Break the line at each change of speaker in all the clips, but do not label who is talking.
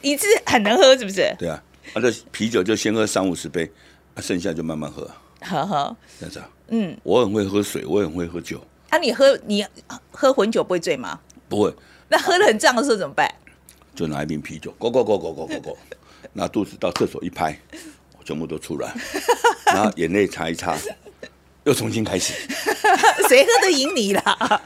你是很能喝是不是？
对啊，啊，这啤酒就先喝三五十杯，啊，剩下就慢慢喝，
呵呵，
这样子啊。
嗯，
我很会喝水，我也很会喝酒，
啊，你喝你喝混酒不会醉吗？
不会
那喝的很胀的时候怎么办？
就拿一瓶啤酒，go go go go go go go，拿肚子到厕所一拍，全部都出来，然后眼泪擦一擦，又重新开始。
谁喝得赢你啦？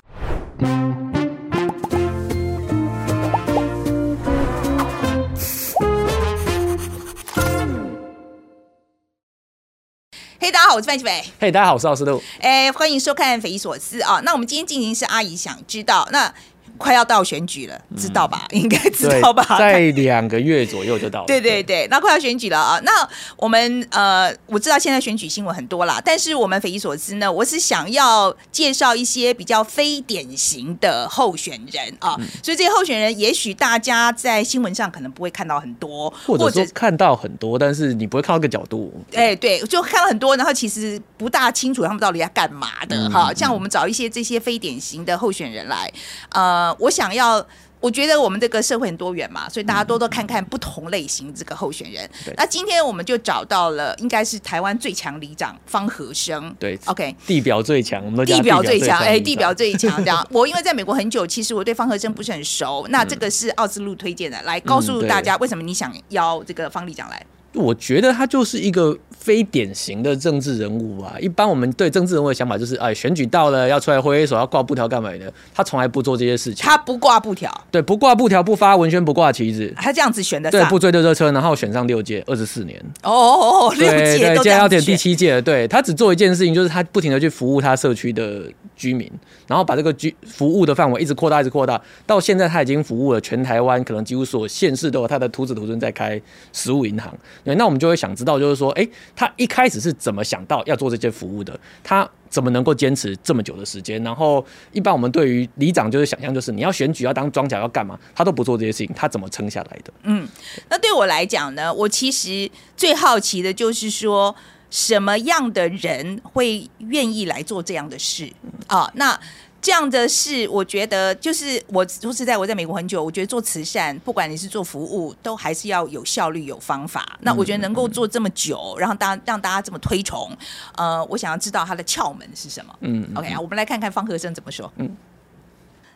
嘿、大家好，我是范琪斐。
嘿大家好，我是奥斯陆。
哎，欢迎收看《匪夷所思》啊。那我们今天进行是阿姨想知道，那快要到选举了，知道吧？应该知道吧？
在两个月左右就到了。
对对对，那快要选举了啊！那我们呃，我知道现在选举新闻很多啦，但是我们匪夷所思呢，我是想要介绍一些比较非典型的候选人啊，
嗯
所以这些候选人也许大家在新闻上可能不会看到很多，
或者说看到很多，但是你不会看到个角度。
哎，对，就看到很多，然后其实不大清楚他们到底要干嘛的
嗯
哈。像我们找一些这些非典型的候选人来，呃，我想要。我觉得我们这个社会很多元嘛，所以大家多多看看不同类型这个候选人。
对
那今天我们就找到了，应该是台湾最强里长方和生。
对
，OK，
地表最强，我们都
地表最强，哎，
哎，
地表最强这样。我因为在美国很久，其实我对方和生不是很熟。那这个是奥斯陆推荐的，来告诉大家为什么你想邀这个方里长来。
我觉得他就是一个非典型的政治人物啊。一般我们对政治人物的想法就是，哎，选举到了要出来挥挥手，要挂布条干嘛的？他从来不做这些事情。
他不挂布条，
对，不挂布条，不发文宣，不挂旗子。
他这样子选的
对，不追热车，然后选上六届，二十四年。
哦哦哦，六届都这
现在要点第。七届了。对他只做一件事情，就是他不停的去服务他社区的居民，然后把这个居服务的范围一直扩大，一直扩大，到现在他已经服务了全台湾，可能几乎所有县市都有他的徒子徒孙在开食物银行。对，那我们就会想知道，就是说，哎，他一开始是怎么想到要做这些服务的？他怎么能够坚持这么久的时间？然后，一般我们对于里长就是想象，就是你要选举要当庄脚要干嘛，他都不做这些事情，他怎么撑下来的？
嗯那对我来讲呢，我其实最好奇的就是说，什么样的人会愿意来做这样的事啊？那这样的事，我觉得就是我说实在，我在美国很久，我觉得做慈善，不管你是做服务，都还是要有效率、有方法。那我觉得能够做这么久，然后大让大家这么推崇，呃，我想要知道它的窍门是什么。
嗯
，OK 啊，我们来看看方和生怎么说。嗯。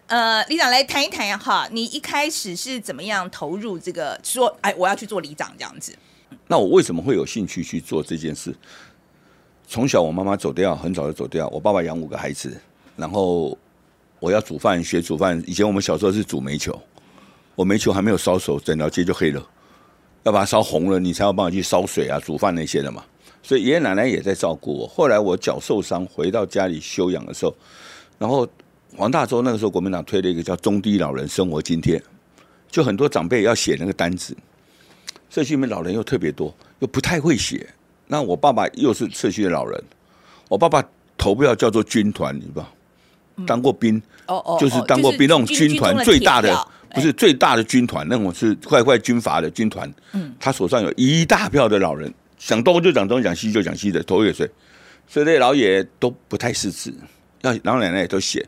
呃，李长来谈一谈哈，你一开始是怎么样投入这个？说，哎，我要去做里长这样子。
那我为什么会有兴趣去做这件事？从小我妈妈走掉，很早就走掉，我爸爸养五个孩子，然后我要煮饭，学煮饭。以前我们小时候是煮煤球，我煤球还没有烧熟，整条街就黑了，要把它烧红了，你才有办法去烧水啊、煮饭那些的嘛。所以爷爷奶奶也在照顾我。后来我脚受伤，回到家里休养的时候，然后黄大洲那个时候国民党推了一个叫中低老人生活津贴，就很多长辈要写那个单子，社区里面老人又特别多，又不太会写。那我爸爸又是社区的老人，我爸爸投票叫做军团，你知道，当过兵，
哦哦
就是当过兵那种军团最大的，不是最大的军团，那种是快快军阀的军团。嗯，他手上有一大票的老人，想东就讲东，讲西就讲西的，头也睡，所以这些老爷都不太识字，要老奶奶也都写。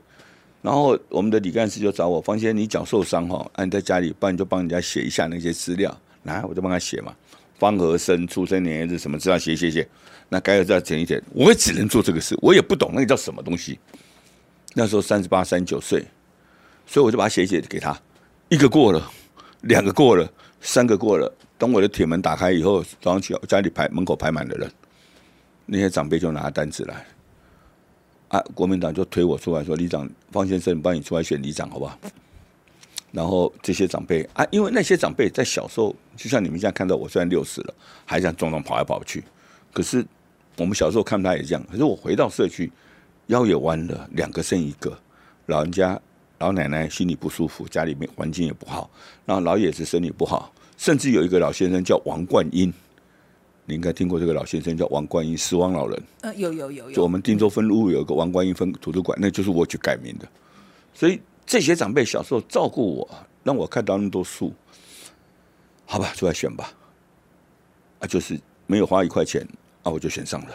然后我们的李干事就找我，方先你脚受伤哈，啊你在家里，不然你就帮人家写一下那些资料，来我就帮他写嘛。方和生出生年月日什么资料写写写，那该有再填一填。我也只能做这个事，我也不懂那个叫什么东西。那时候三十八、三九岁，所以我就把它写写给他，一个过了，两个过了，三个过了。等我的铁门打开以后，早上起家里排门口排满了人，那些长辈就拿单子来，啊，国民党就推我出来说：“里长方先生，帮你出来选里长好不好？”然后这些长辈啊，因为那些长辈在小时候，就像你们现在看到我，虽然六十了，还这样撞撞跑来跑去，可是我们小时候看他也这样。可是我回到社区，腰也弯了，两个剩一个，老人家老奶奶心里不舒服，家里面环境也不好，然后老爷子身体不好，甚至有一个老先生叫王冠英，你应该听过这个老先生叫王冠英，死亡老人。
呃，有有有有，
就我们定州分路有一个王冠英分图书馆，那就是我去改名的。所以这些长辈小时候照顾我，让我看到那么多书，好吧，出来选吧。啊，就是没有花一块钱啊，我就选上了。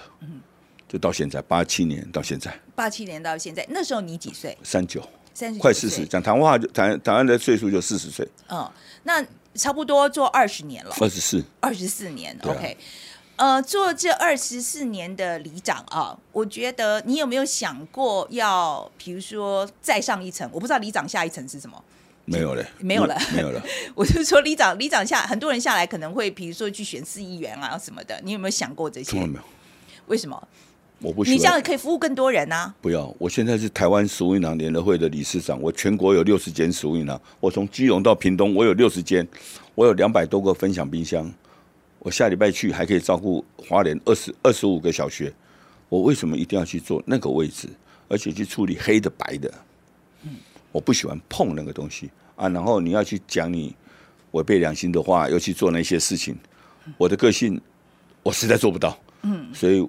就到现在八七年到现在
八七年到现在，那时候你几岁？
三九，
三十，
快四十，。讲台湾话就台台湾的岁数就四十岁。
嗯，那差不多做二十年了，
二十四，
二十四年
啊
，OK。呃，做这二十四年的里长啊，我觉得你有没有想过要，比如说再上一层？我不知道里长下一层是什么。
没有了，
没有了
没有了。
我就说里长，里长下很多人下来可能会，比如说去选市议员啊什么的，你有没有想过这些
从来？没有，
为什么？
我不喜
你这样。可以服务更多人啊。
不要，我现在是台湾食物银行联合会的理事长，我全国有六十间食物银行，我从基隆到屏东，我有六十间，我有两百多个分享冰箱，我下礼拜去还可以照顾华联二十二十五个小学，我为什么一定要去做那个位置，而且去处理黑的白的？我不喜欢碰那个东西啊，然后你要去讲你违背良心的话，又去做那些事情，我的个性我实在做不到，嗯，所以。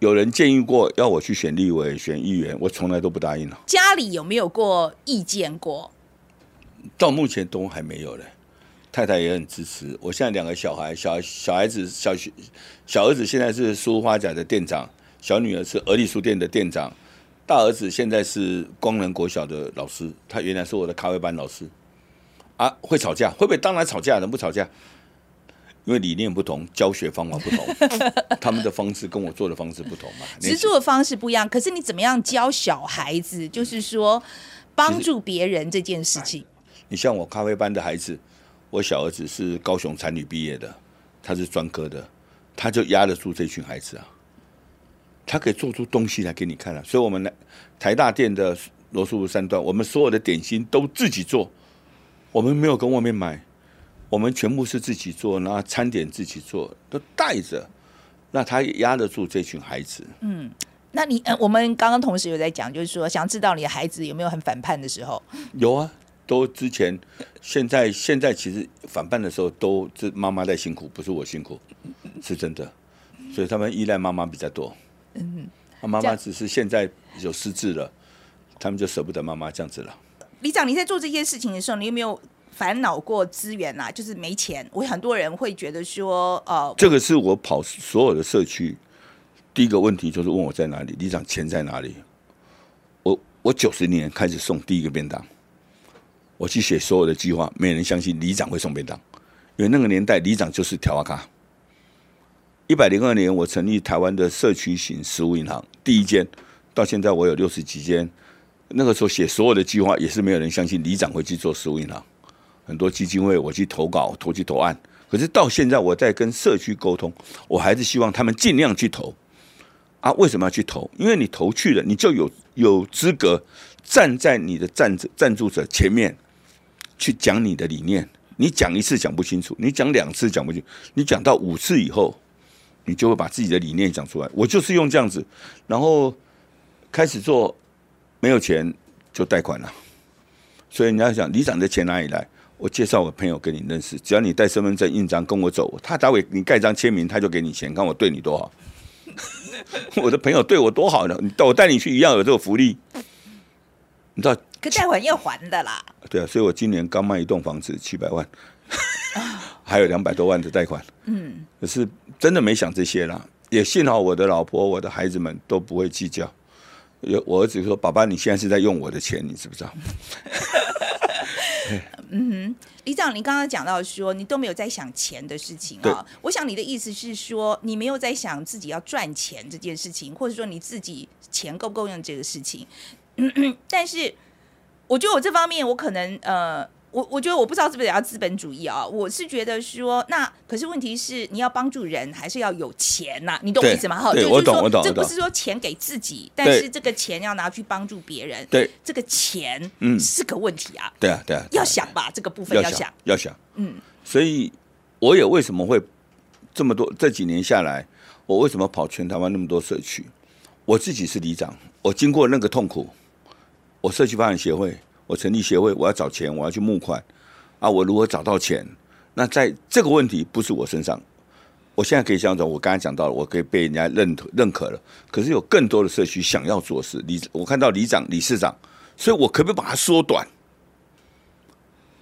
有人建议过要我去选立委、选议员，我从来都不答应了。
家里有没有过意见过？
到目前都还没有嘞。太太也很支持。我现在两个小孩，小小孩子小学小儿子现在是书花甲的店长，小女儿是而立书店的店长，大儿子现在是光能国小的老师，他原来是我的咖啡班老师。啊，会吵架？会不会？当然吵架，能不吵架？因为理念不同，教学方法不同，他们的方式跟我做的方式不同嘛。
植作的方式不一样，可是你怎么样教小孩子？就是说帮助别人这件事情。
你像我咖啡班的孩子，我小儿子是高雄产女毕业的，他是专科的，他就压得住这群孩子啊，他可以做出东西来给你看啊。所以，我们来台大店的罗素三段，我们所有的点心都自己做，我们没有跟外面买，我们全部是自己做，然后餐点自己做，都带着，那他也压得住这群孩子。
嗯那你呃，我们刚刚同时有在讲，就是说想知道你的孩子有没有很反叛的时候。
有啊，都之前，现在现在其实反叛的时候都是妈妈在辛苦，不是我辛苦，是真的，所以他们依赖妈妈比较多。嗯，妈妈只是现在有失智了，他们就舍不得妈妈这样子了。
李长，你在做这些事情的时候，你有没有烦恼过资源啊？就是没钱。我很多人会觉得说，呃，
这个是我跑所有的社区，第一个问题就是问我在哪里，里长钱在哪里？我我九十年开始送第一个便当，我去写所有的计划，没人相信里长会送便当，因为那个年代里长就是条啊卡。一百零二年，我成立台湾的社区型食物银行，第一间，到现在我有六十几间。那个时候写所有的计划，也是没有人相信里长会去做食物银行。很多基金会我去投稿、投去投案，可是到现在我在跟社区沟通，我还是希望他们尽量去投。啊，为什么要去投？因为你投去了，你就有有资格站在你的赞助赞助者前面去讲你的理念。你讲一次讲不清楚，你讲两次讲不清楚，你讲到五次以后，你就会把自己的理念讲出来。我就是用这样子，然后开始做，没有钱就贷款了。所以你要想，里长的钱哪里来？我介绍我朋友跟你认识，只要你带身份证、印章跟我走，他打给你盖章签名，他就给你钱。看我对你多好，我的朋友对我多好呢。你我带你去一样有这个福利，你知道？
可贷款要还的啦。
对啊，所以我今年刚卖一栋房子七百万，还有两百多万的贷款。嗯，可是真的没想这些啦。也幸好我的老婆、我的孩子们都不会计较。有我儿子说：“爸爸，你现在是在用我的钱，你知不知道？”
李长，你刚刚讲到说你都没有在想钱的事情
对
啊，我想你的意思是说你没有在想自己要赚钱这件事情，或者说你自己钱够不够用这个事情。但是我觉得我这方面我可能呃，我我觉得我不知道是不是要资本主义啊，我是觉得说那可是问题是你要帮助人还是要有钱呐、你懂我意思吗？哈，就是说
我懂我懂
这不是说钱给自己，但是这个钱要拿去帮助别人，
对
这个钱
嗯
是个问题啊，
对啊，对啊，
要想吧，这个部分
要
要想。
要想，
嗯，
所以我也为什么会这么多这几年下来，我为什么跑全台湾那么多社区？我自己是里长，我经过那个痛苦，我社区发展协会，我成立协会，我要找钱，我要去募款啊，我如何找到钱？那在这个问题不是我身上，我现在可以这样讲，我刚才讲到了，我可以被人家认可认可了。可是有更多的社区想要做事，里我看到里长、理事长，所以我可不可以把它缩短，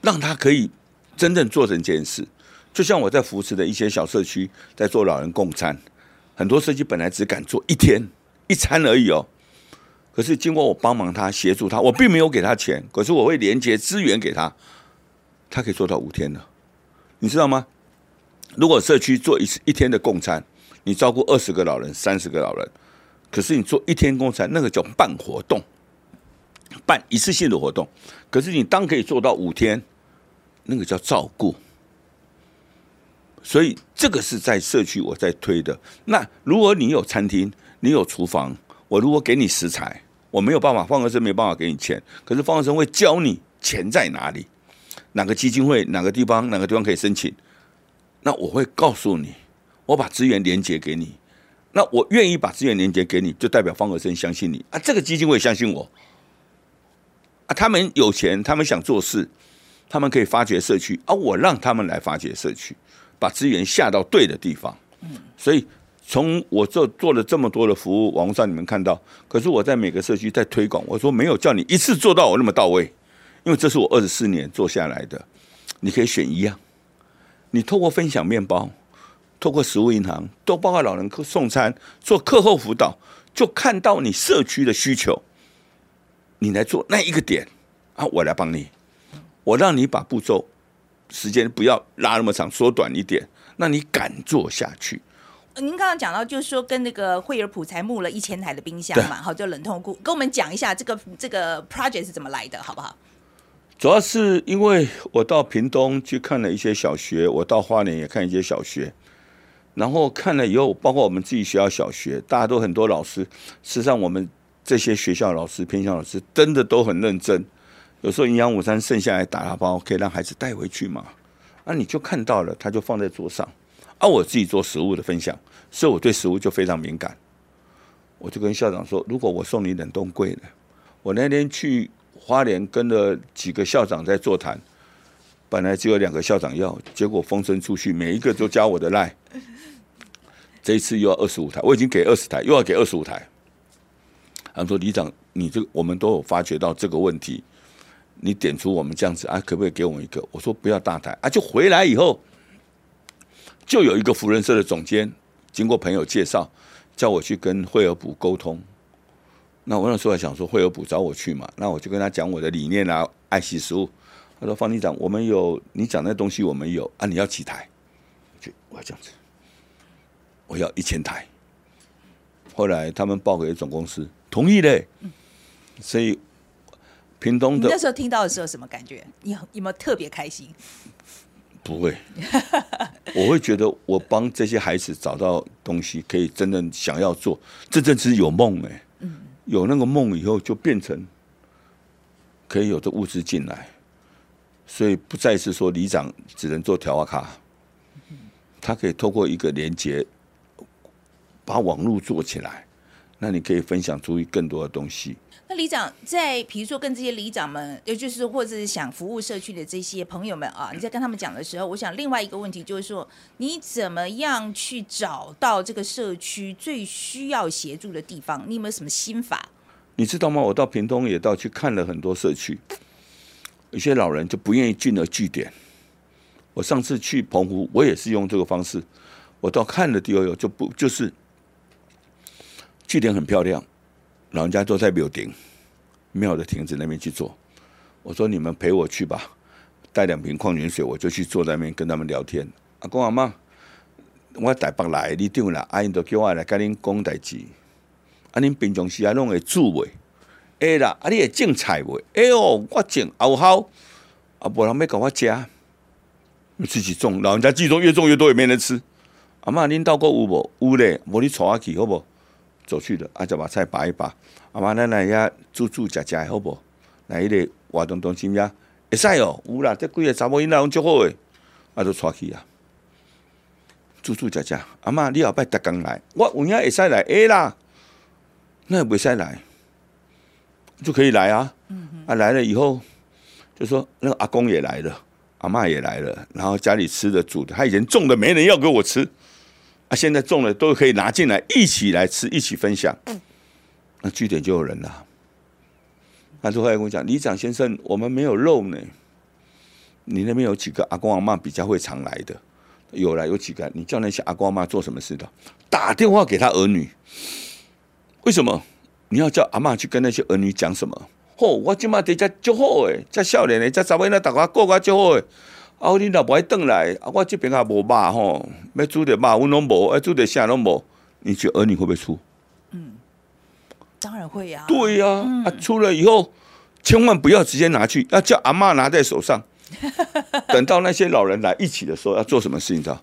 让他可以真正做成这件事？就像我在扶持的一些小社区，在做老人共餐，很多社区本来只敢做一天一餐而已哦。可是经过我帮忙他、协助他，我并没有给他钱，可是我会连接资源给他，他可以做到五天了。你知道吗？如果社区做一次一天的共餐，你照顾二十个老人、三十个老人，可是你做一天共餐，那个叫办活动，办一次性的活动。可是你当可以做到五天，那个叫照顾。所以这个是在社区我在推的。那如果你有餐厅，你有厨房，我如果给你食材，我没有办法，方和生没办法给你钱，可是方和生会教你钱在哪里，哪个基金会，哪个地方，哪个地方可以申请。那我会告诉你，我把资源连接给你。那我愿意把资源连接给你，就代表方和生相信你啊。这个基金会相信我啊。他们有钱，他们想做事，他们可以发掘社区啊。我让他们来发掘社区。把资源下到对的地方，所以从我做做了这么多的服务，网络上你们看到，可是我在每个社区在推广，我说没有叫你一次做到我那么到位，因为这是我二十四年做下来的，你可以选一样，你透过分享面包，透过食物银行，都包括老人送餐，做课后辅导，就看到你社区的需求，你来做那一个点啊，我来帮你，我让你把步骤。时间不要拉那么长，缩短一点，那你敢做下去？
您刚刚讲到，就是说跟那个惠而浦才募了一千台的冰箱嘛，好，就冷冻库，跟我们讲一下这个这个 project 是怎么来的，好不好？
主要是因为我到屏东去看了一些小学，我到花莲也看一些小学，然后看了以后，包括我们自己学校小学，大家都很多老师，事实上我们这些学校老师、偏向老师，真的都很认真。有时候营养午餐剩下来打打包，可以让孩子带回去嘛？那你就看到了，他就放在桌上。啊我自己做食物的分享，所以我对食物就非常敏感。我就跟校长说：“如果我送你冷冻柜呢？我那天去花莲跟了几个校长在座谈，本来只有两个校长要，结果风声出去，每一个都加我的赖。这一次又要二十五台，我已经给二十台，又要给二十五台。他说：“李长，你这我们都有发觉到这个问题。”你点出我们这样子啊，可不可以给我们一个？我说不要大台啊，就回来以后，就有一个福人社的总监，经过朋友介绍，叫我去跟惠而浦沟通。那我那时候还想说，惠而浦找我去嘛，那我就跟他讲我的理念啊，爱惜食物。他说方局长，我们有你讲那东西，我们有啊，你要几台？就我要这样子，我要一千台。后来他们报给总公司，同意嘞，所以。屏东的
那时候听到的时候什么感觉？你有没有特别开心？
不会，我会觉得我帮这些孩子找到东西，可以真正想要做，真正是有梦哎。有那个梦以后，就变成可以有的物资进来，所以不再是说里长只能做条卡，他可以透过一个连接，把网络做起来，那你可以分享出更多的东西。
那里长在，比如说跟这些里长们，也就是或者是想服务社区的这些朋友们啊，你在跟他们讲的时候，我想另外一个问题就是说，你怎么样去找到这个社区最需要协助的地方？你有没有什么心法？
你知道吗？我到屏东也到去看了很多社区，有些老人就不愿意进了据点。我上次去澎湖，我也是用这个方式，我到看了第二有就不就是据点很漂亮。老人家都在庙顶庙的亭子那边去做，我说你们陪我去吧，带两瓶矿泉水，我就去坐在那边跟他们聊天。阿公阿妈，我台北来，你定啦，阿因都叫我来跟恁讲代志。啊，恁平常时啊拢会煮未？会啦，啊，你会种菜未？哎哟，我种好好，啊，无人要甲我食，你自己种。老人家自己种，越种越多，也没人吃。阿妈，恁到过有无？有咧，无你带我去好不？走去的，啊，就把菜拔一拔。阿妈，咱来遐煮煮食食好不？来迄个活动中心呀，会使哦，有啦，这几个查某囡仔拢足好诶，啊，就带去啊，煮煮食食。阿妈，你后摆逐工来，我有影会使来，会啦，那袂使来，就可以来啊。嗯啊，来了以后，就说那个阿公也来了，阿妈也来了，然后家里吃的煮的，他以前种的没人要给我吃。啊，现在种了都可以拿进来一起来吃，一起分享。那据点就有人了。他就后来跟我讲：“李长先生，我们没有肉呢。你那边有几个阿公阿妈比较会常来的？有了，有几个？你叫那些阿公阿妈做什么事的？打电话给他儿女。为什么？你要叫阿妈去跟那些儿女讲什么？哦，我今嘛在家就好诶，在笑脸呢，在早晚那大家过个就好诶。啊，你老婆爱等来，啊，我即边也无肉吼，要煮着肉，阮拢无，要煮着啥拢无，你觉儿女会不会出？
嗯，当然会呀。
对呀，啊，出了以后，千万不要直接拿去，要叫阿妈拿在手上。等到那些老人来一起的时候，要做什么事情？知道？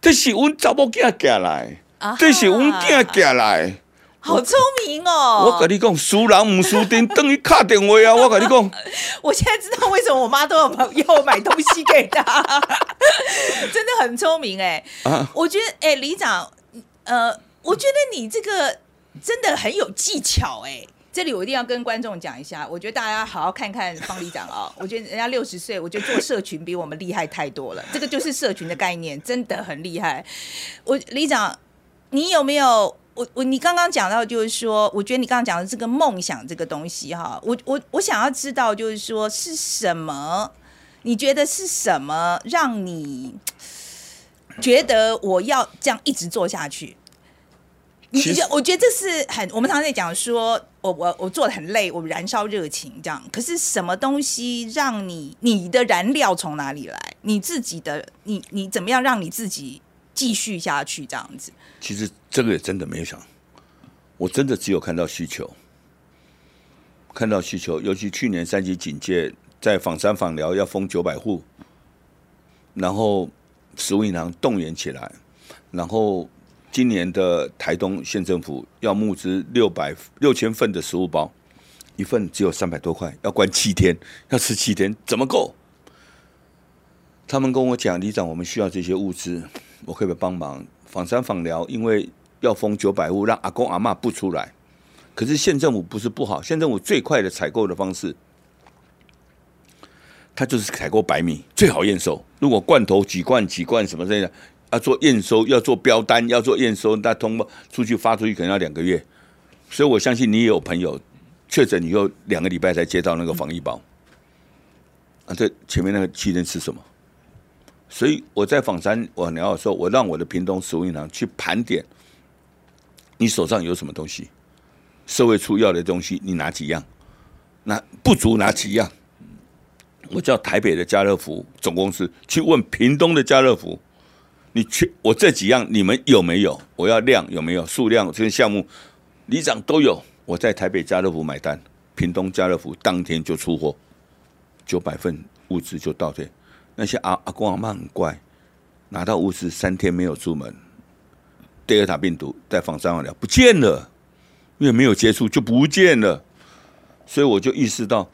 这是阮查某囝寄来，这是阮囝寄来。
好聪明哦！
我跟你讲，输人唔输丁，等于卡电话啊！我跟你讲，
我现在知道为什么我妈都要要买东西给他，真的很聪明哎！啊，我觉得哎，李长，呃，我觉得你这个真的很有技巧哎。这里我一定要跟观众讲一下，我觉得大家好好看看方里长啊！我觉得人家六十岁，我觉得做社群比我们厉害太多了。这个就是社群的概念，真的很厉害。我李长，你有没有？我我你刚刚讲到，就是说，我觉得你刚刚讲的这个梦想这个东西哈，我我我想要知道，就是说是什么？你觉得是什么让你觉得我要这样一直做下去？你我觉得这是很，我们常常在讲说，我我我做的很累，我燃烧热情这样。可是什么东西让你你的燃料从哪里来？你自己的你你怎么样让你自己继续下去这样子？
其实这个也真的没有想，我真的只有看到需求，看到需求。尤其去年三级警戒，在访山访寮要封九百户，然后食物银行动员起来，然后。今年的台东县政府要募资六百六千份的食物包，一份只有三百多块，要关七天，要吃七天，怎么够？他们跟我讲，李长，我们需要这些物资，我可以帮忙访山访寮，因为要封九百户，让阿公阿妈不出来。可是县政府不是不好，县政府最快的采购的方式，他就是采购白米，最好验收。如果罐头几罐几罐什么之类的。要做验收，要做标单，要做验收，那通过出去发出去可能要两个月，所以我相信你也有朋友确诊以后两个礼拜才接到那个防疫包。啊，这前面那个七天吃什么？所以我在访山我聊的时候，我让我的屏东食物银行去盘点，你手上有什么东西？社会出要的东西，你拿几样？那不足拿几样？我叫台北的家乐福总公司去问屏东的家乐福。你去我这几样你们有没有？我要量有没有数量？这些项目里长都有。我在台北家乐福买单，屏东家乐福当天就出货，九百份物资就到这。那些阿阿公阿妈很乖，拿到物资三天没有出门，德尔塔病毒在房三万了不见了，因为没有接触就不见了。所以我就意识到，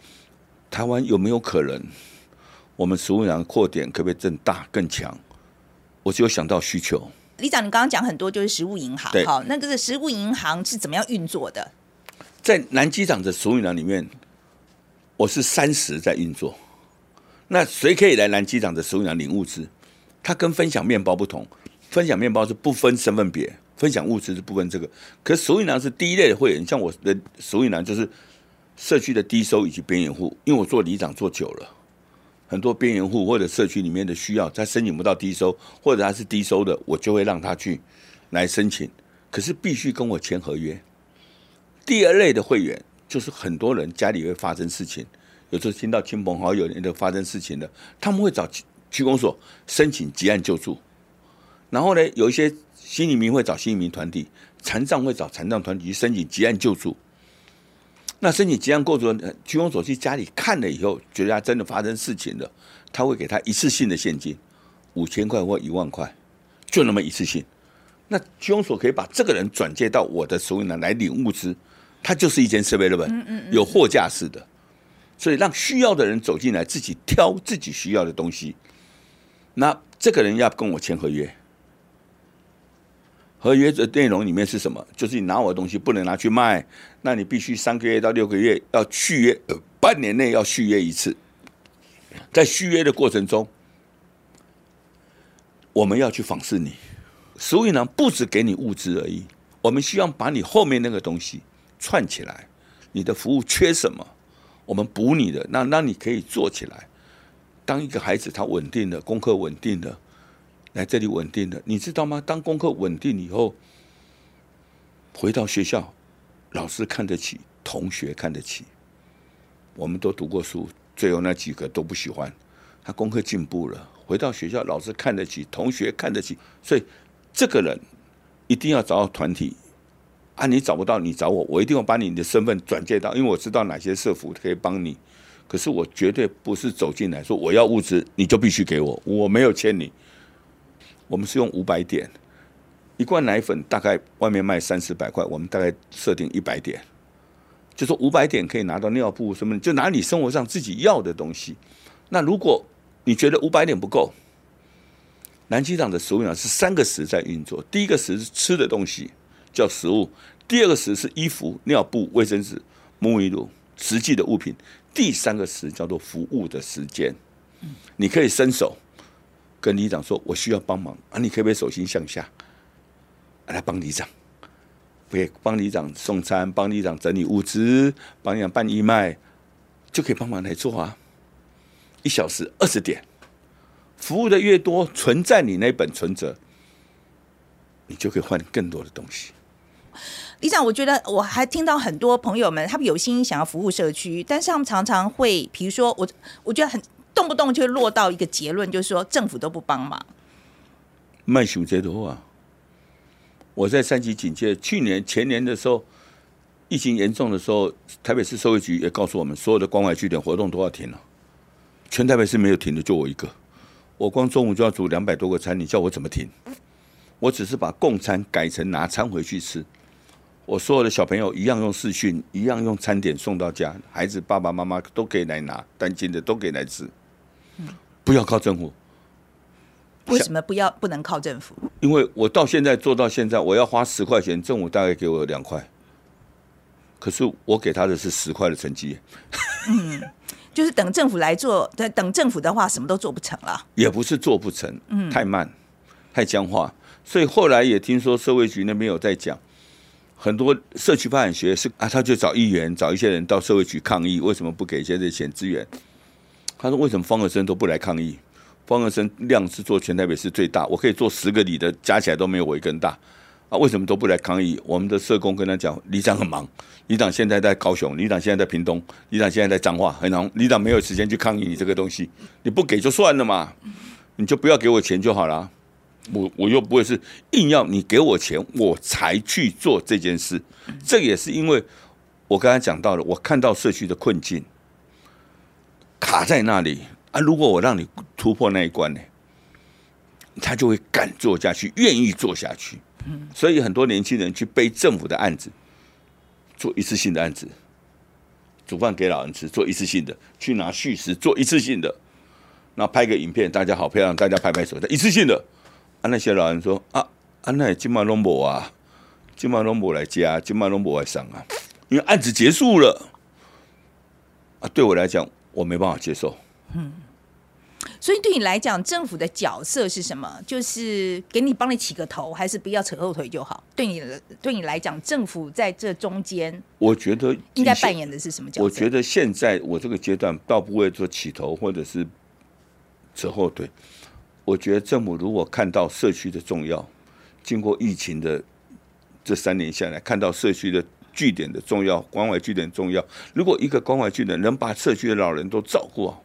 台湾有没有可能，我们食物量扩点可不可以更大更强？我只有想到需求。
李长，你刚刚讲很多就是食物银行，好，那个食物银行是怎么样运作的？
在南机场的食物银行里面，我是三十在运作。那谁可以来南机场的食物银行领物资？它跟分享面包不同，分享面包是不分身份别，分享物资是不分这个。可是食物银行是第一类的会员，像我的食物银行就是社区的低收以及边缘户，因为我做里长做久了。很多边缘户或者社区里面的需要，他申请不到低收，或者他是低收的，我就会让他去来申请。可是必须跟我签合约。第二类的会员就是很多人家里会发生事情，有时候听到亲朋好友人的发生事情的，他们会找区公所申请急案救助。然后呢，有一些新移民会找新移民团体，残障会找残障团体去申请急案救助。那申请结案过程，区公所去家里看了以后，觉得他真的发生事情了，他会给他一次性的现金，五千块或一万块，就那么一次性。那区公所可以把这个人转接到我的手里呢来领物资，它就是一间设备了本，有货架式的，所以让需要的人走进来，自己挑自己需要的东西。那这个人要跟我签合约。合约的内容里面是什么？就是你拿我的东西不能拿去卖，那你必须三个月到六个月要续约，半年内要续约一次。在续约的过程中，我们要去访视你，所以呢，不止给你物资而已，我们希望把你后面那个东西串起来。你的服务缺什么，我们补你的，那那你可以做起来。当一个孩子他稳定的功课稳定的。来这里稳定的，你知道吗？当功课稳定以后，回到学校，老师看得起，同学看得起。我们都读过书，最后那几个都不喜欢，他功课进步了，回到学校老师看得起，同学看得起，所以这个人一定要找到团体啊！你找不到，你找我，我一定要把你的身份转介到，因为我知道哪些社服可以帮你。可是我绝对不是走进来说我要物资，你就必须给我，我没有欠你。我们是用五百点一罐奶粉，大概外面卖三四百块，我们大概设定一百点，就说五百点可以拿到尿布什么，就拿你生活上自己要的东西。那如果你觉得五百点不够，南机场的食物量是三个时在运作，第一个时是吃的东西叫食物，第二个时是衣服、尿布、卫生纸、沐浴露、实际的物品。第三个词叫做服务的时间，你可以伸手跟里长说：“我需要帮忙啊！”你可不可以手心向下来帮里长？可以帮里长送餐，帮里长整理物资，帮里长办义卖，就可以帮忙来做啊！一小时二十点，服务的越多，存在你那本存折，你就可以换更多的东西。
李长，我觉得我还听到很多朋友们，他们有心想要服务社区，但是他们常常会，比如说我，我觉得很动不动就落到一个结论，就是说政府都不帮忙。
卖熊这多啊！我在三级警戒，去年前年的时候，疫情严重的时候，台北市社会局也告诉我们，所有的关怀据点活动都要停了。全台北市没有停的，就我一个。我光中午就要煮两百多个餐，你叫我怎么停？我只是把供餐改成拿餐回去吃。我所有的小朋友一样用视讯，一样用餐点送到家，孩子爸爸妈妈都可以来拿，单亲的都可以来吃。不要靠政府。
为什么不要不能靠政府？
因为我到现在做到现在，我要花十块钱，政府大概给我两块，可是我给他的是十块的成绩。
嗯，就是等政府来做，等政府的话，什么都做不成了。
也不是做不成，嗯，太慢，太僵化，所以后来也听说社会局那边有在讲。很多社区发展学是啊，他就找议员，找一些人到社会局抗议，为什么不给一些这钱资源？他说为什么方和生都不来抗议？方和生量是做全台北市最大，我可以做十个里的，加起来都没有我一个人大啊！为什么都不来抗议？我们的社工跟他讲，里长很忙，里长现在在高雄，里长现在在屏东，里长现在在彰化，很忙，里长没有时间去抗议你这个东西，你不给就算了嘛，你就不要给我钱就好了。我我又不会是硬要你给我钱我才去做这件事，这也是因为我刚才讲到了，我看到社区的困境卡在那里啊。如果我让你突破那一关呢，他就会敢做下去，愿意做下去。所以很多年轻人去背政府的案子，做一次性的案子，煮饭给老人吃，做一次性的；去拿叙事，做一次性的；然后拍个影片，大家好漂亮，大家拍拍手，一次性的。啊，那些老人说啊，啊，那金马龙博啊，金马龙博来接，金马龙博来上啊，因为案子结束了啊，对我来讲，我没办法接受。嗯，
所以对你来讲，政府的角色是什么？就是给你帮你起个头，还是不要扯后腿就好？对你对你来讲，政府在这中间，
我觉得
应该扮演的是什么角色？
我觉得现在我这个阶段倒不会做起头，或者是扯后腿。我觉得政府如果看到社区的重要，经过疫情的这三年下来，看到社区的据点的重要，关怀据点重要。如果一个关怀据点能把社区的老人都照顾好，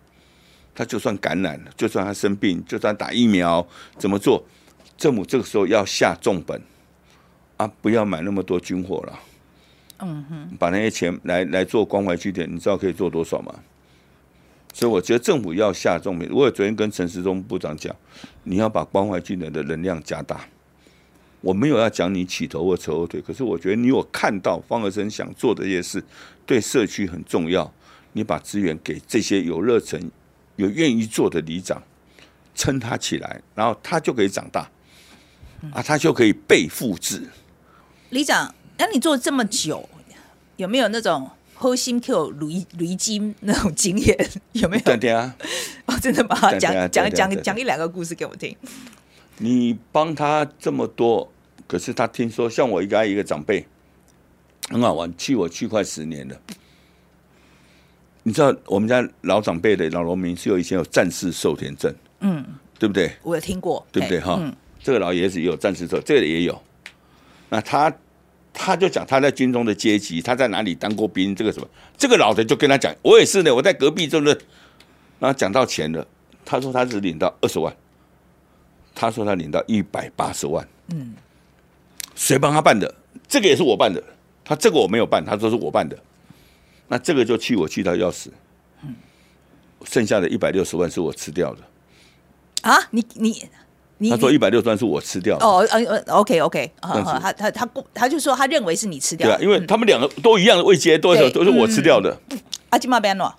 他就算感染了，就算他生病，就算打疫苗，怎么做？政府这个时候要下重本啊，不要买那么多军火了。嗯哼，把那些钱来来做关怀据点，你知道可以做多少吗？所以我觉得政府要下重本。我也昨天跟陈时中部长讲，你要把关怀军人的能量加大。我没有要讲你起头或扯后腿，可是我觉得你有看到方和生想做的一些事，对社区很重要。你把资源给这些有热忱、有愿意做的里长，撑他起来，然后他就可以长大，啊，他就可以被复制。
里长，那你做这么久，有没有那种？偷心 Q 驴驴金那种经验有没有？
对啊，
哦，真的吗？讲讲讲讲一两个故事给我听。
你帮他这么多，可是他听说，像我一个一个长辈很好玩，去我去快十年了。你知道我们家老长辈的老农民是有以前有战士寿田证，嗯，对不对？
我有听过，
对不对？哈，这个老爷子也有战士寿，这个也有。那他。他就讲他在军中的阶级，他在哪里当过兵，这个什么，这个老的就跟他讲，我也是呢，我在隔壁，就是，然后讲到钱了，他说他只领到二十万，他说他领到一百八十万。嗯，谁帮他办的？这个也是我办的。他这个我没有办，他说是我办的。那这个就气我气到要死。嗯，剩下的一百六十万是我吃掉的。
啊，你你你，
他说一百六十万是我吃掉。
哦，呃呃，OK OK，他他他他就说他认为是你吃掉。
对啊，因为他们两个都一样的位阶，多少都是我吃掉的。
阿金马边喏，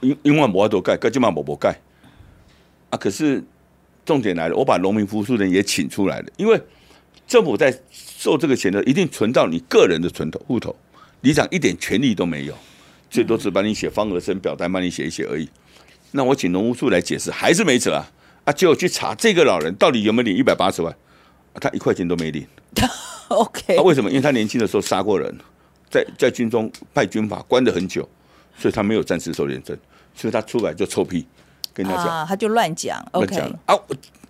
因因为我都盖，跟金马我不盖。啊，可是重点来了，我把农民服务人也请出来了，因为政府在收这个钱的，一定存到你个人的存头户头，里长一点权利都没有，最多只帮你写方额生表单，帮你写一写而已。那我请农务处来解释，还是没辙啊！啊，结果去查这个老人到底有没有领一百八十万，他一块钱都没领。
OK，
他为什么？因为他年轻的时候杀过人，在在军中拜军法关的很久，所以他没有战时受连证，所以他出来就臭屁。跟他讲，
他就乱讲。OK
啊，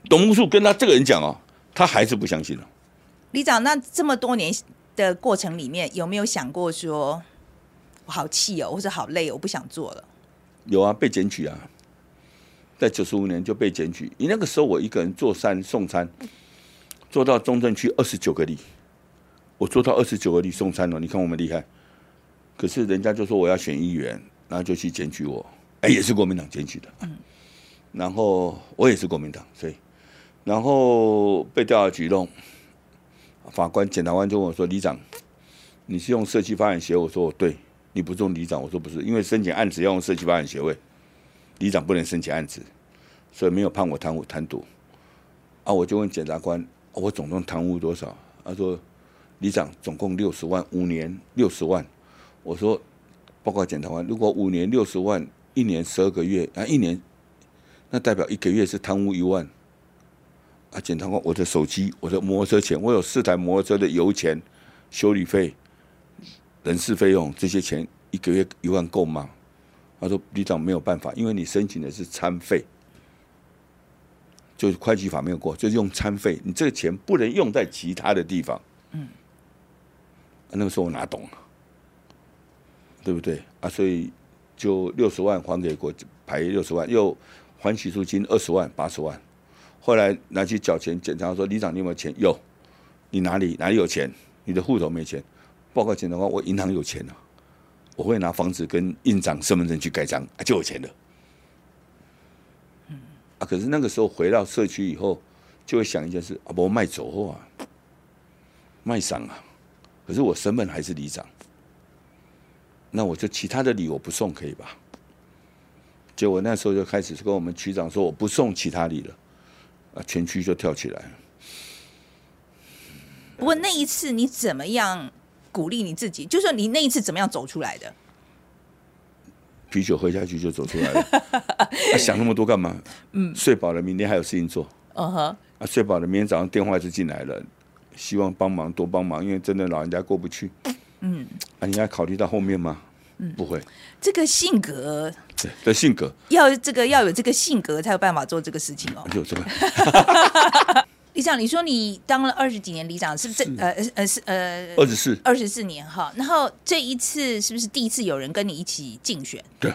董木树跟他这个人讲哦，他还是不相信了。
李长，那这么多年的过程里面，有没有想过说，我好气哦，或者好累，我不想做了？
有啊，被检举啊，在九十五年就被检举。你那个时候我一个人做餐送餐，做到中正区二十九个里，我做到二十九个里送餐了。你看我们厉害，可是人家就说我要选议员，然后就去检举我。哎，也是国民党检举的。嗯。然后我也是国民党，所以，然后被调查举动，法官、检察官就问我说：“李长，你是用社区发展协会？”我说：“我对。”你不用李长？我说：“不是，因为申请案子要用社区发展协会，李长不能申请案子，所以没有判我贪污贪赌。”啊，我就问检察官：“我总共贪污多少？”他说：“李长总共六十万，五年六十万。”我说：“报告检察官，如果五年六十万，一年十二个月啊，一年。”那代表一个月是贪污一万啊！检察官，我的手机、我的摩托车钱，我有四台摩托车的油钱、修理费、人事费用，这些钱一个月一万够吗？他说：“李长没有办法，因为你申请的是餐费，就是会计法没有过，就是用餐费，你这个钱不能用在其他的地方。”嗯，那个时候我哪懂啊？对不对啊？所以就六十万还给国赔六十万又。还起诉金二十万八十万，后来拿去缴钱，检查说：“李长，你有没有钱？有，你哪里哪里有钱？你的户头没钱？报告检察官，我银行有钱啊，我会拿房子跟印章、身份证去盖章，就有钱的。啊，可是那个时候回到社区以后，就会想一件事：啊，不卖走货啊，卖商啊，可是我身份还是里长，那我就其他的礼我不送，可以吧？”结果那时候就开始跟我们区长说：“我不送其他礼了。”啊，全区就跳起来了。
不过那一次你怎么样鼓励你自己？就说你那一次怎么样走出来的？
啤酒喝下去就走出来了。想那么多干嘛？嗯，睡饱了，明天还有事情做。嗯哼。啊，睡饱了，明天早上电话就进来了，希望帮忙多帮忙，因为真的老人家过不去。嗯。啊，你要考虑到后面吗？嗯不会，
这个性格，
对的性格，
要这个要有这个性格才有办法做这个事情哦。
有这个，
李长，你说你当了二十几年里长，是不是？呃呃是呃，
二十四，
二十四年哈。然后这一次是不是第一次有人跟你一起竞选？
对，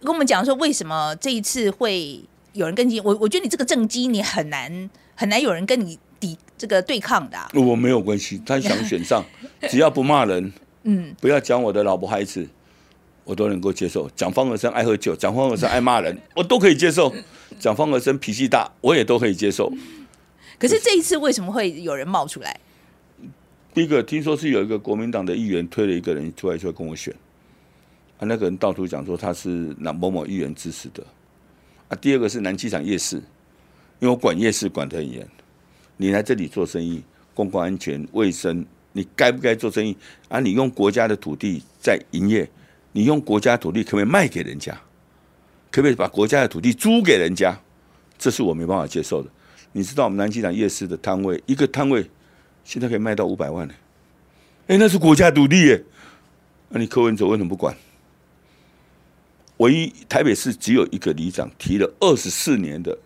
跟我们讲说为什么这一次会有人跟你？我我觉得你这个政绩你很难很难有人跟你抵这个对抗的。
我没有关系，他想选上，只要不骂人，嗯，不要讲我的老婆孩子。我都能够接受，讲方和生爱喝酒，讲方和生爱骂人，我都可以接受。讲方和生脾气大，我也都可以接受。
可是这一次为什么会有人冒出来？
第一个听说是有一个国民党的议员推了一个人出来，说跟我选。啊，那个人到处讲说他是哪某某议员支持的。啊，第二个是南机场夜市，因为我管夜市管得很严。你来这里做生意，公共安全卫生，你该不该做生意？啊，你用国家的土地在营业。你用国家土地可不可以卖给人家？可不可以把国家的土地租给人家？这是我没办法接受的。你知道我们南机场夜市的摊位，一个摊位现在可以卖到五百万呢。哎，那是国家土地耶。那你柯文哲为什么不管？唯一台北市只有一个里长提了二十四年的，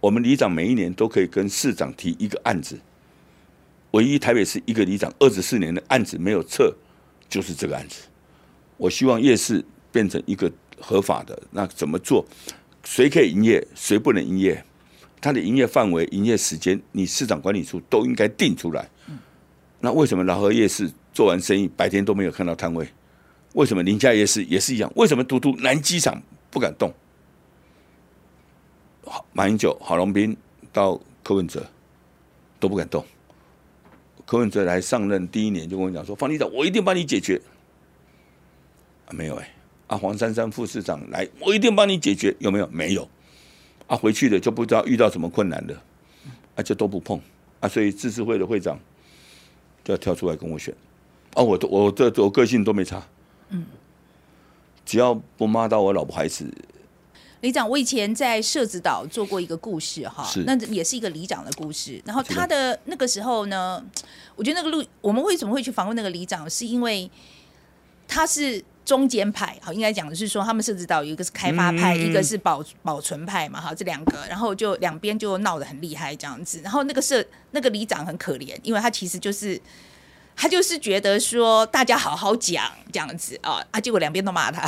我们里长每一年都可以跟市长提一个案子。唯一台北市一个里长二十四年的案子没有撤，就是这个案子。我希望夜市变成一个合法的，那怎么做？谁可以营业，谁不能营业，它的营业范围、营业时间，你市场管理处都应该定出来。那为什么老和夜市做完生意，白天都没有看到摊位？为什么林家夜市也是一样？为什么独独南机场不敢动？好，马英九、郝龙斌到柯文哲都不敢动。柯文哲来上任第一年就跟我讲说：“方局长，我一定帮你解决。”，没有哎。啊，黄珊珊副市长来，我一定帮你解决，有没有？没有。啊，回去了就不知道遇到什么困难了，啊，就都不碰。啊，所以自治会的会长就要跳出来跟我选。啊，我都我这我个性都没差。嗯，只要不骂到我老婆孩子。
里长，我以前在社子岛做过一个故事哈，那也是一个里长的故事。然后他的那个时候呢，我觉得那个路，我们为什么会去访问那个里长，是因为他是中间派，好，应该讲的是说他们社子岛有一个是开发派，一个是保保存派嘛，哈，这两个，然后就两边就闹得很厉害这样子。然后那个社那个里长很可怜，因为他其实就是。他就是觉得说大家好好讲这样子啊啊，结果两边都骂他。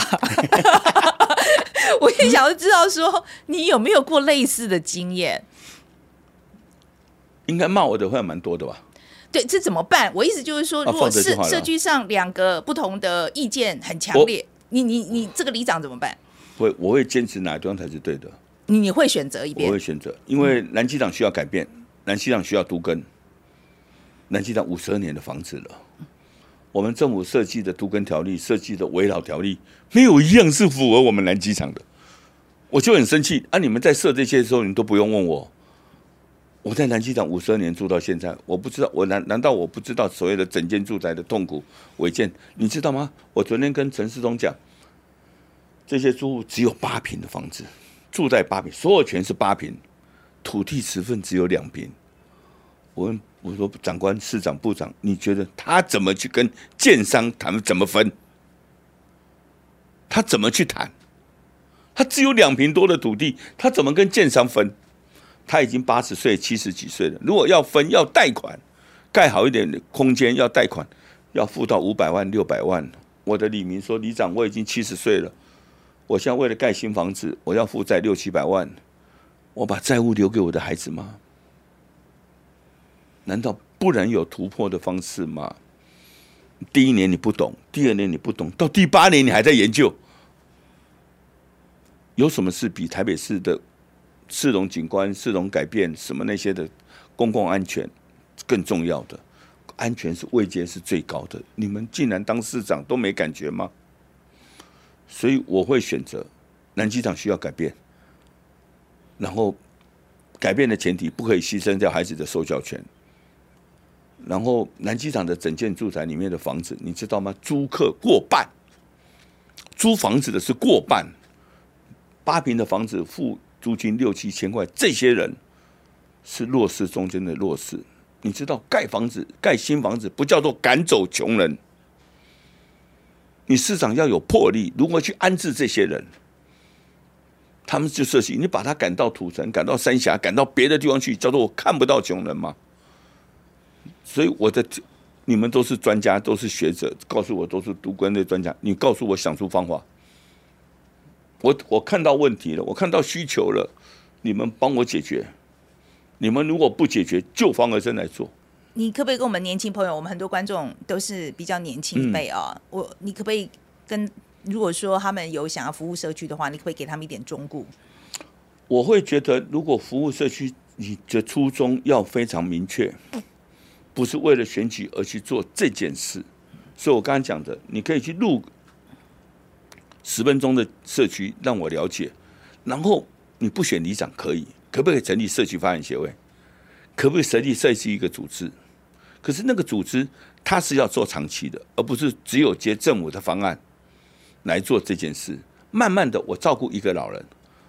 我也想要知道说你有没有过类似的经验？
应该骂我的会蛮多的吧？
对，这怎么办？我意思就是说，如果社社区上两个不同的意见很强烈，你你你这个里长怎么办？
会，我会坚持哪一端才是对的。
你你会选择一边？
我会选择，因为南机长需要改变，南机长需要独根。南机场五十二年的房子了，我们政府设计的都根条例、设计的围绕条例，没有一样是符合我们南机场的，我就很生气啊！你们在设这些的时候，你都不用问我。我在南机场五十二年住到现在，我不知道，我难难道我不知道所谓的整间住宅的痛苦违建？你知道吗？我昨天跟陈世忠讲，这些住户只有八平的房子，住在八平，所有权是八平，土地持份只有两平。我问。我说长官、市长、部长，你觉得他怎么去跟建商谈？怎么分？他怎么去谈？他只有两平多的土地，他怎么跟建商分？他已经八十岁、七十几岁了。如果要分，要贷款，盖好一点的空间要贷款，要付到五百万、六百万。我的李明说：“李长，我已经七十岁了，我现在为了盖新房子，我要负债六七百万，我把债务留给我的孩子吗？”难道不能有突破的方式吗？第一年你不懂，第二年你不懂，到第八年你还在研究，有什么事比台北市的市容景观、市容改变什么那些的公共安全更重要的？安全是位阶是最高的，你们竟然当市长都没感觉吗？所以我会选择南机场需要改变，然后改变的前提不可以牺牲掉孩子的受教权。然后南机场的整件住宅里面的房子，你知道吗？租客过半，租房子的是过半，八平的房子付租金六七千块，这些人是弱势中间的弱势。你知道盖房子、盖新房子不叫做赶走穷人，你市长要有魄力，如何去安置这些人？他们就设计，你把他赶到土城、赶到三峡、赶到别的地方去，叫做我看不到穷人吗？所以我的，你们都是专家，都是学者，告诉我都是读官的专家。你告诉我想出方法，我我看到问题了，我看到需求了，你们帮我解决。你们如果不解决，就方而生来做。
你可不可以跟我们年轻朋友，我们很多观众都是比较年轻一辈啊，我你可不可以跟如果说他们有想要服务社区的话，你可不可以给他们一点忠告？
我会觉得，如果服务社区，你的初衷要非常明确。不是为了选举而去做这件事，所以我刚刚讲的，你可以去录十分钟的社区让我了解，然后你不选里长可以，可不可以成立社区发展协会？可不可以成立设计一个组织？可是那个组织它是要做长期的，而不是只有接政府的方案来做这件事。慢慢的，我照顾一个老人，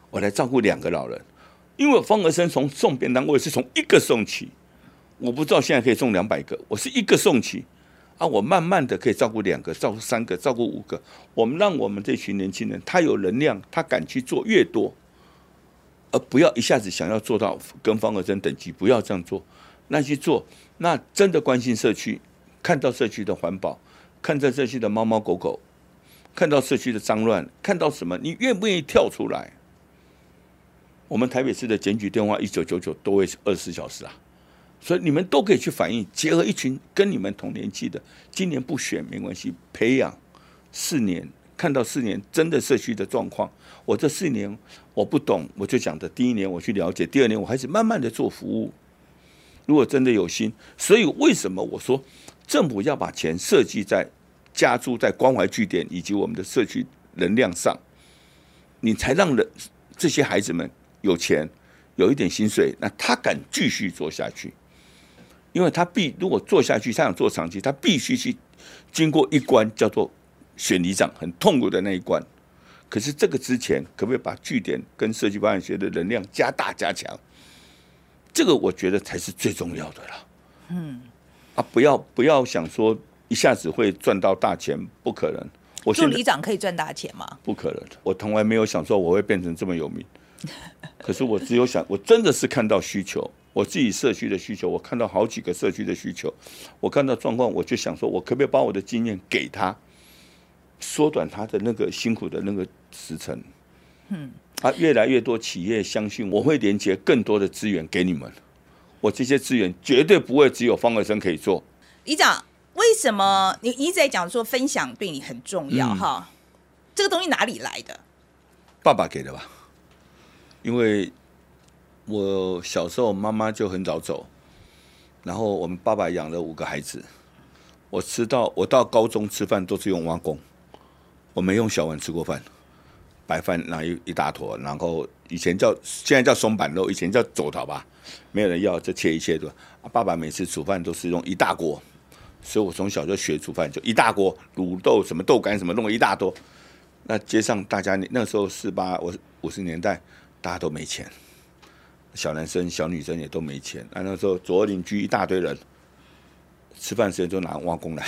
我来照顾两个老人，因为方和生从送便当，我也是从一个送起。我不知道现在可以送两百个，我是一个送起，啊，我慢慢的可以照顾两个，照顾三个，照顾五个。我们让我们这群年轻人，他有能量，他敢去做越多，而不要一下子想要做到跟方和珍等级，不要这样做。那去做，那真的关心社区，看到社区的环保，看到社区的猫猫狗狗，看到社区的脏乱，看到什么，你愿不愿意跳出来？我们台北市的检举电话一九九九都会二十四小时啊，所以你们都可以去反映，结合一群跟你们同年纪的，今年不选没关系，培养四年，看到四年真的社区的状况。我这四年我不懂，我就讲的第一年我去了解，第二年我还是慢慢的做服务。如果真的有心，所以为什么我说政府要把钱设计在加注在关怀据点以及我们的社区能量上，你才让人这些孩子们。有钱，有一点薪水，那他敢继续做下去，因为他必如果做下去，他想做长期，他必须去经过一关，叫做选里长，很痛苦的那一关。可是这个之前，可不可以把据点跟设计发展学的能量加大加强？这个我觉得才是最重要的了。嗯，啊，不要不要想说一下子会赚到大钱，不可能。
我做里长可以赚大钱吗？
不可能，我从来没有想说我会变成这么有名。可是我只有想，我真的是看到需求，我自己社区的需求，我看到好几个社区的需求，我看到状况，我就想说，我可不可以把我的经验给他，缩短他的那个辛苦的那个时辰？嗯，啊，越来越多企业相信我会连接更多的资源给你们，我这些资源绝对不会只有方和生可以做。
李长，为什么你一直在讲说分享对你很重要？哈，这个东西哪里来的？
爸爸给的吧。因为我小时候妈妈就很早走，然后我们爸爸养了五个孩子，我吃到我到高中吃饭都是用挖工，我没用小碗吃过饭，白饭拿一一大坨，然后以前叫现在叫松板肉，以前叫走桃吧，没有人要就切一切的。爸爸每次煮饭都是用一大锅，所以我从小就学煮饭，就一大锅卤豆什么豆干什么弄一大多。那街上大家那时候四八我五十年代。大家都没钱，小男生、小女生也都没钱。那那时候左右邻居一大堆人，吃饭时间就拿挖工来，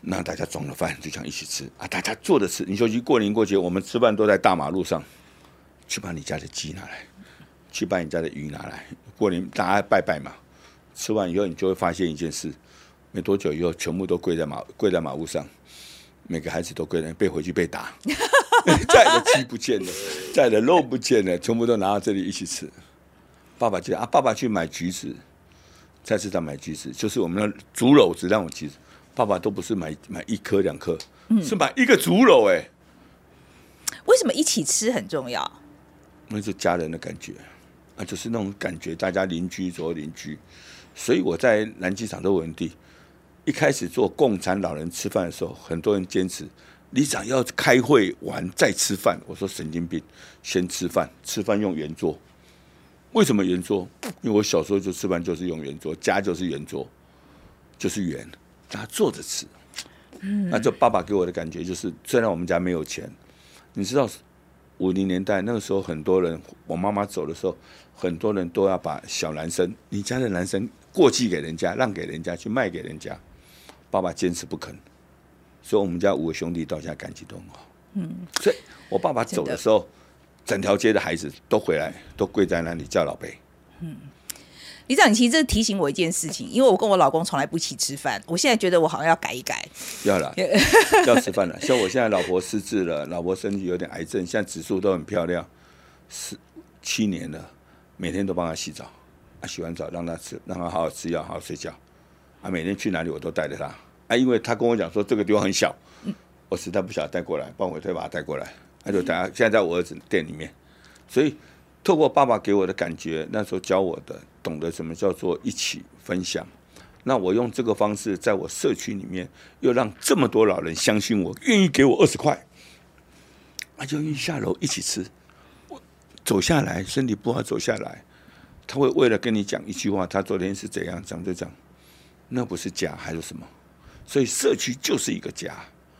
那大家装了饭就想一起吃啊！大家坐着吃。你说去过年过节，我们吃饭都在大马路上，去把你家的鸡拿来，去把你家的鱼拿来。过年大家拜拜嘛，吃完以后你就会发现一件事：没多久以后，全部都跪在马跪在马路上，每个孩子都跪在被回去被打。在的鸡不见了，在的肉不见了，全部都拿到这里一起吃。爸爸就啊，爸爸去买橘子，菜市场买橘子，就是我们的竹篓子那种橘子。爸爸都不是买买一颗两颗，是买一个竹篓哎。
为什么一起吃很重要？
那是家人的感觉啊，就是那种感觉，大家邻居做邻居。所以我在南机场的文地，一开始做共产老人吃饭的时候，很多人坚持。里长要开会完再吃饭，我说神经病，先吃饭，吃饭用圆桌。为什么圆桌？因为我小时候就吃饭就是用圆桌，家就是圆桌，就是圆，大家坐着吃。嗯那就爸爸给我的感觉就是，虽然我们家没有钱，你知道五零年代那个时候，很多人我妈妈走的时候，很多人都要把小男生，你家的男生过继给人家，让给人家去卖给人家，爸爸坚持不肯。所以，我们家五个兄弟到现在感情都很好。嗯，所以我爸爸走的时候，整条街的孩子都回来，都跪在那里叫老贝。嗯，
李长，其实这提醒我一件事情，因为我跟我老公从来不一起吃饭，我现在觉得我好像要改一改。
要了，要吃饭了。像我现在老婆失智了，老婆身体有点癌症，现在指数都很漂亮，十七年了，每天都帮她洗澡，啊，洗完澡让她吃，让她好好吃药，好好睡觉。啊，每天去哪里我都带着她。啊，因为他跟我讲说这个地方很小，我实在不想带过来，帮我推把他带过来，他就等下现在在我儿子店里面，所以透过爸爸给我的感觉，那时候教我的，懂得什么叫做一起分享，那我用这个方式在我社区里面，又让这么多老人相信我，愿意给我二十块，那就愿意下楼一起吃，我走下来身体不好走下来，他会为了跟你讲一句话，他昨天是怎样讲就讲，那不是假还是什么？所以社区就是一个家。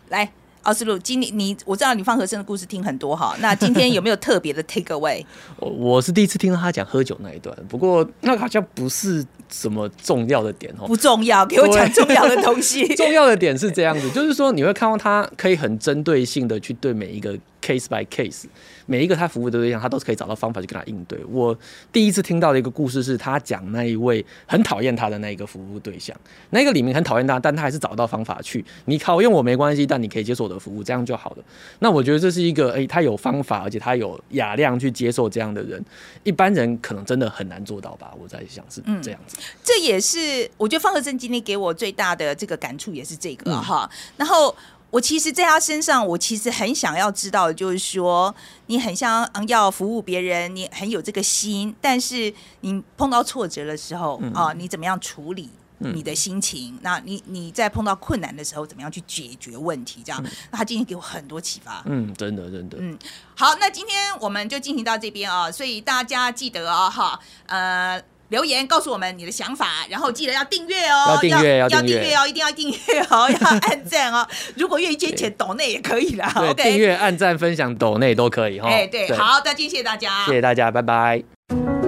来，奥斯陆，今天你我知道你方和生的故事听很多哈，那今天有没有特别的 take away？
我我是第一次听到他讲喝酒那一段，不过那好像不是什么重要的点哦。
不重要，给我讲重要的东西。
重要的点是这样子，就是说你会看到他可以很针对性的去对每一个。Case by case，每一个他服务的对象，他都是可以找到方法去跟他应对。我第一次听到的一个故事是他讲那一位很讨厌他的那一个服务对象，那个李明很讨厌他，但他还是找到方法去。你讨厌我没关系，但你可以接受我的服务，这样就好了。那我觉得这是一个，诶，他有方法，而且他有雅量去接受这样的人，一般人可能真的很难做到吧？我在想是这样子。
这也是我觉得方和正今天给我最大的这个感触，也是这个哈。然后。我其实，在他身上，我其实很想要知道的就是说，你很想要服务别人，你很有这个心，但是你碰到挫折的时候啊，你怎么样处理你的心情？那你你在碰到困难的时候，怎么样去解决问题？这样，那他今天给我很多启发。
嗯，真的，真的。
嗯，好，那今天我们就进行到这边啊，所以大家记得哦，哈，呃。留言告诉我们你的想法，然后记得要订阅哦，
要订阅，
要
订
阅哦，一定要订阅哦，要按赞哦。如果愿意捐钱抖内也可以啦。
对，订阅、按赞、分享抖内都可以哈。
哎，对，好，那今天谢谢大家，
谢谢大家，拜拜。